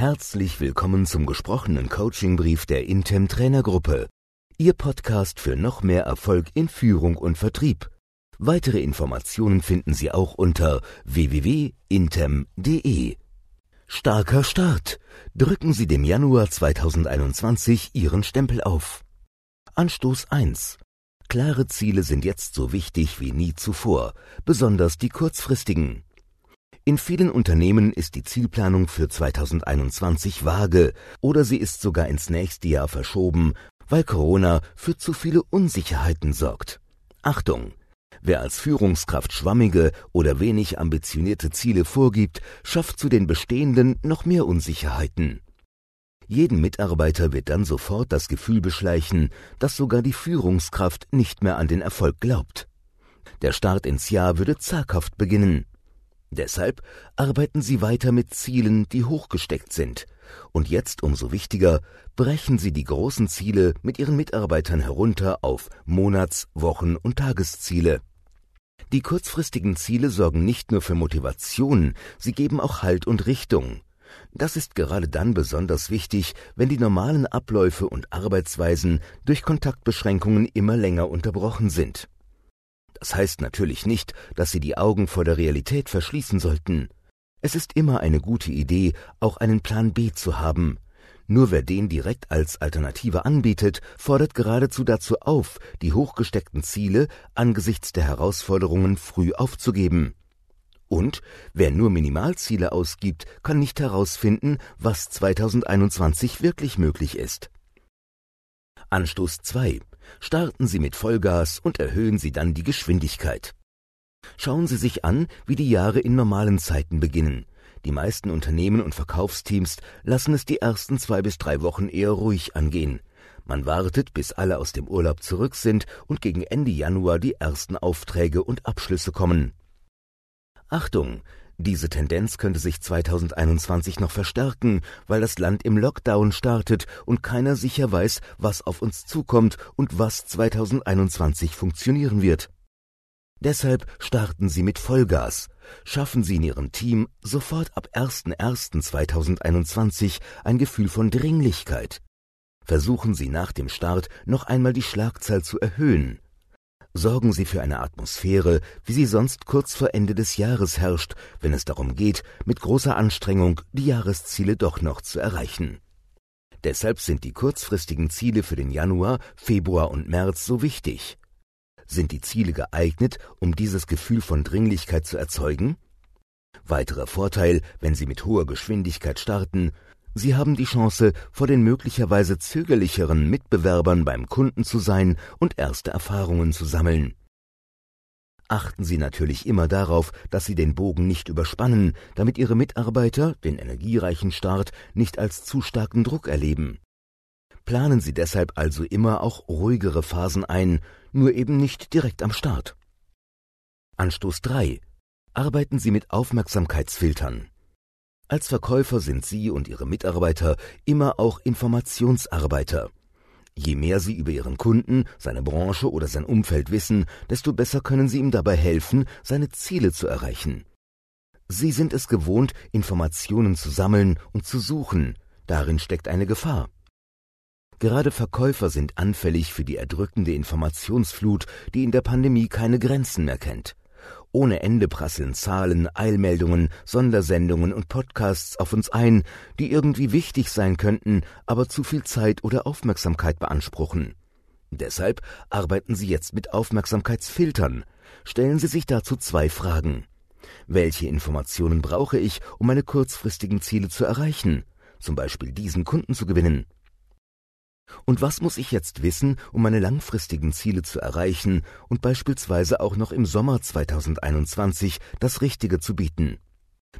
Herzlich willkommen zum gesprochenen Coachingbrief der Intem Trainergruppe. Ihr Podcast für noch mehr Erfolg in Führung und Vertrieb. Weitere Informationen finden Sie auch unter www.intem.de. Starker Start. Drücken Sie dem Januar 2021 Ihren Stempel auf. Anstoß 1. Klare Ziele sind jetzt so wichtig wie nie zuvor, besonders die kurzfristigen. In vielen Unternehmen ist die Zielplanung für 2021 vage oder sie ist sogar ins nächste Jahr verschoben, weil Corona für zu viele Unsicherheiten sorgt. Achtung! Wer als Führungskraft schwammige oder wenig ambitionierte Ziele vorgibt, schafft zu den bestehenden noch mehr Unsicherheiten. Jeden Mitarbeiter wird dann sofort das Gefühl beschleichen, dass sogar die Führungskraft nicht mehr an den Erfolg glaubt. Der Start ins Jahr würde zaghaft beginnen. Deshalb arbeiten Sie weiter mit Zielen, die hochgesteckt sind. Und jetzt umso wichtiger, brechen Sie die großen Ziele mit Ihren Mitarbeitern herunter auf Monats-, Wochen- und Tagesziele. Die kurzfristigen Ziele sorgen nicht nur für Motivation, sie geben auch Halt und Richtung. Das ist gerade dann besonders wichtig, wenn die normalen Abläufe und Arbeitsweisen durch Kontaktbeschränkungen immer länger unterbrochen sind. Das heißt natürlich nicht, dass Sie die Augen vor der Realität verschließen sollten. Es ist immer eine gute Idee, auch einen Plan B zu haben. Nur wer den direkt als Alternative anbietet, fordert geradezu dazu auf, die hochgesteckten Ziele angesichts der Herausforderungen früh aufzugeben. Und wer nur Minimalziele ausgibt, kann nicht herausfinden, was 2021 wirklich möglich ist. Anstoß 2 starten Sie mit Vollgas und erhöhen Sie dann die Geschwindigkeit. Schauen Sie sich an, wie die Jahre in normalen Zeiten beginnen. Die meisten Unternehmen und Verkaufsteams lassen es die ersten zwei bis drei Wochen eher ruhig angehen. Man wartet, bis alle aus dem Urlaub zurück sind und gegen Ende Januar die ersten Aufträge und Abschlüsse kommen. Achtung, diese Tendenz könnte sich 2021 noch verstärken, weil das Land im Lockdown startet und keiner sicher weiß, was auf uns zukommt und was 2021 funktionieren wird. Deshalb starten Sie mit Vollgas. Schaffen Sie in Ihrem Team sofort ab 01.01.2021 ein Gefühl von Dringlichkeit. Versuchen Sie nach dem Start noch einmal die Schlagzahl zu erhöhen sorgen Sie für eine Atmosphäre, wie sie sonst kurz vor Ende des Jahres herrscht, wenn es darum geht, mit großer Anstrengung die Jahresziele doch noch zu erreichen. Deshalb sind die kurzfristigen Ziele für den Januar, Februar und März so wichtig. Sind die Ziele geeignet, um dieses Gefühl von Dringlichkeit zu erzeugen? Weiterer Vorteil, wenn Sie mit hoher Geschwindigkeit starten, Sie haben die Chance, vor den möglicherweise zögerlicheren Mitbewerbern beim Kunden zu sein und erste Erfahrungen zu sammeln. Achten Sie natürlich immer darauf, dass Sie den Bogen nicht überspannen, damit Ihre Mitarbeiter den energiereichen Start nicht als zu starken Druck erleben. Planen Sie deshalb also immer auch ruhigere Phasen ein, nur eben nicht direkt am Start. Anstoß 3. Arbeiten Sie mit Aufmerksamkeitsfiltern. Als Verkäufer sind Sie und Ihre Mitarbeiter immer auch Informationsarbeiter. Je mehr Sie über Ihren Kunden, seine Branche oder sein Umfeld wissen, desto besser können Sie ihm dabei helfen, seine Ziele zu erreichen. Sie sind es gewohnt, Informationen zu sammeln und zu suchen. Darin steckt eine Gefahr. Gerade Verkäufer sind anfällig für die erdrückende Informationsflut, die in der Pandemie keine Grenzen mehr kennt. Ohne Ende prasseln Zahlen, Eilmeldungen, Sondersendungen und Podcasts auf uns ein, die irgendwie wichtig sein könnten, aber zu viel Zeit oder Aufmerksamkeit beanspruchen. Deshalb arbeiten Sie jetzt mit Aufmerksamkeitsfiltern. Stellen Sie sich dazu zwei Fragen. Welche Informationen brauche ich, um meine kurzfristigen Ziele zu erreichen? Zum Beispiel diesen Kunden zu gewinnen. Und was muss ich jetzt wissen, um meine langfristigen Ziele zu erreichen und beispielsweise auch noch im Sommer 2021 das Richtige zu bieten?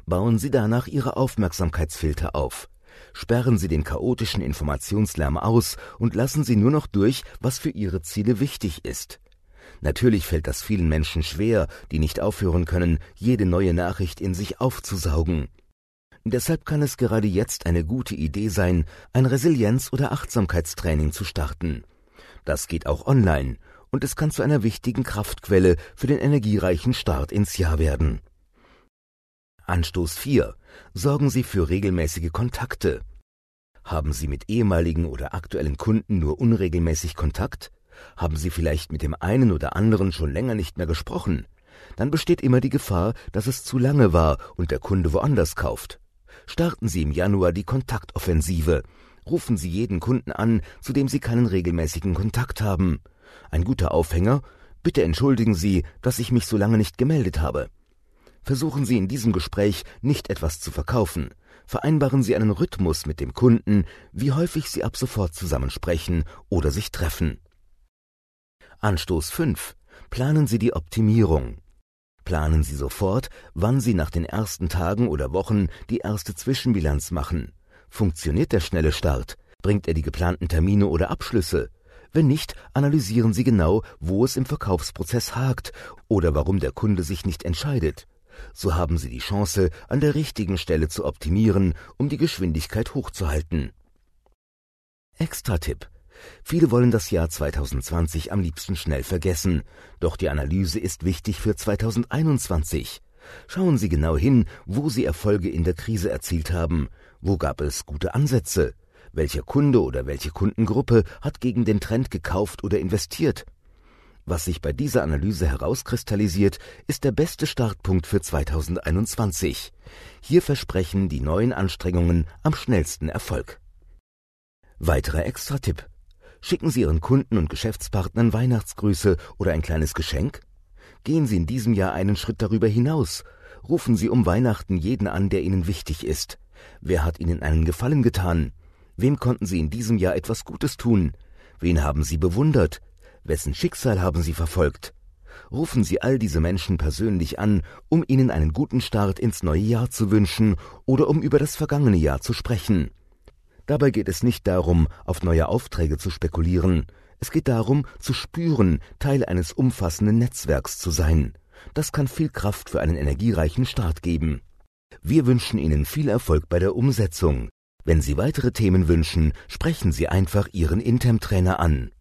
Bauen Sie danach Ihre Aufmerksamkeitsfilter auf. Sperren Sie den chaotischen Informationslärm aus und lassen Sie nur noch durch, was für Ihre Ziele wichtig ist. Natürlich fällt das vielen Menschen schwer, die nicht aufhören können, jede neue Nachricht in sich aufzusaugen. Deshalb kann es gerade jetzt eine gute Idee sein, ein Resilienz- oder Achtsamkeitstraining zu starten. Das geht auch online und es kann zu einer wichtigen Kraftquelle für den energiereichen Start ins Jahr werden. Anstoß 4. Sorgen Sie für regelmäßige Kontakte. Haben Sie mit ehemaligen oder aktuellen Kunden nur unregelmäßig Kontakt? Haben Sie vielleicht mit dem einen oder anderen schon länger nicht mehr gesprochen? Dann besteht immer die Gefahr, dass es zu lange war und der Kunde woanders kauft. Starten Sie im Januar die Kontaktoffensive. Rufen Sie jeden Kunden an, zu dem Sie keinen regelmäßigen Kontakt haben. Ein guter Aufhänger? Bitte entschuldigen Sie, dass ich mich so lange nicht gemeldet habe. Versuchen Sie in diesem Gespräch nicht etwas zu verkaufen. Vereinbaren Sie einen Rhythmus mit dem Kunden, wie häufig Sie ab sofort zusammensprechen oder sich treffen. Anstoß 5. Planen Sie die Optimierung. Planen Sie sofort, wann Sie nach den ersten Tagen oder Wochen die erste Zwischenbilanz machen. Funktioniert der schnelle Start? Bringt er die geplanten Termine oder Abschlüsse? Wenn nicht, analysieren Sie genau, wo es im Verkaufsprozess hakt oder warum der Kunde sich nicht entscheidet. So haben Sie die Chance, an der richtigen Stelle zu optimieren, um die Geschwindigkeit hochzuhalten. Extra-Tipp. Viele wollen das Jahr 2020 am liebsten schnell vergessen, doch die Analyse ist wichtig für 2021. Schauen Sie genau hin, wo Sie Erfolge in der Krise erzielt haben, wo gab es gute Ansätze, welcher Kunde oder welche Kundengruppe hat gegen den Trend gekauft oder investiert. Was sich bei dieser Analyse herauskristallisiert, ist der beste Startpunkt für 2021. Hier versprechen die neuen Anstrengungen am schnellsten Erfolg. Weiterer Extra-Tipp. Schicken Sie Ihren Kunden und Geschäftspartnern Weihnachtsgrüße oder ein kleines Geschenk? Gehen Sie in diesem Jahr einen Schritt darüber hinaus. Rufen Sie um Weihnachten jeden an, der Ihnen wichtig ist. Wer hat Ihnen einen Gefallen getan? Wem konnten Sie in diesem Jahr etwas Gutes tun? Wen haben Sie bewundert? Wessen Schicksal haben Sie verfolgt? Rufen Sie all diese Menschen persönlich an, um ihnen einen guten Start ins neue Jahr zu wünschen oder um über das vergangene Jahr zu sprechen. Dabei geht es nicht darum, auf neue Aufträge zu spekulieren. Es geht darum, zu spüren, Teil eines umfassenden Netzwerks zu sein. Das kann viel Kraft für einen energiereichen Start geben. Wir wünschen Ihnen viel Erfolg bei der Umsetzung. Wenn Sie weitere Themen wünschen, sprechen Sie einfach Ihren Intem-Trainer an.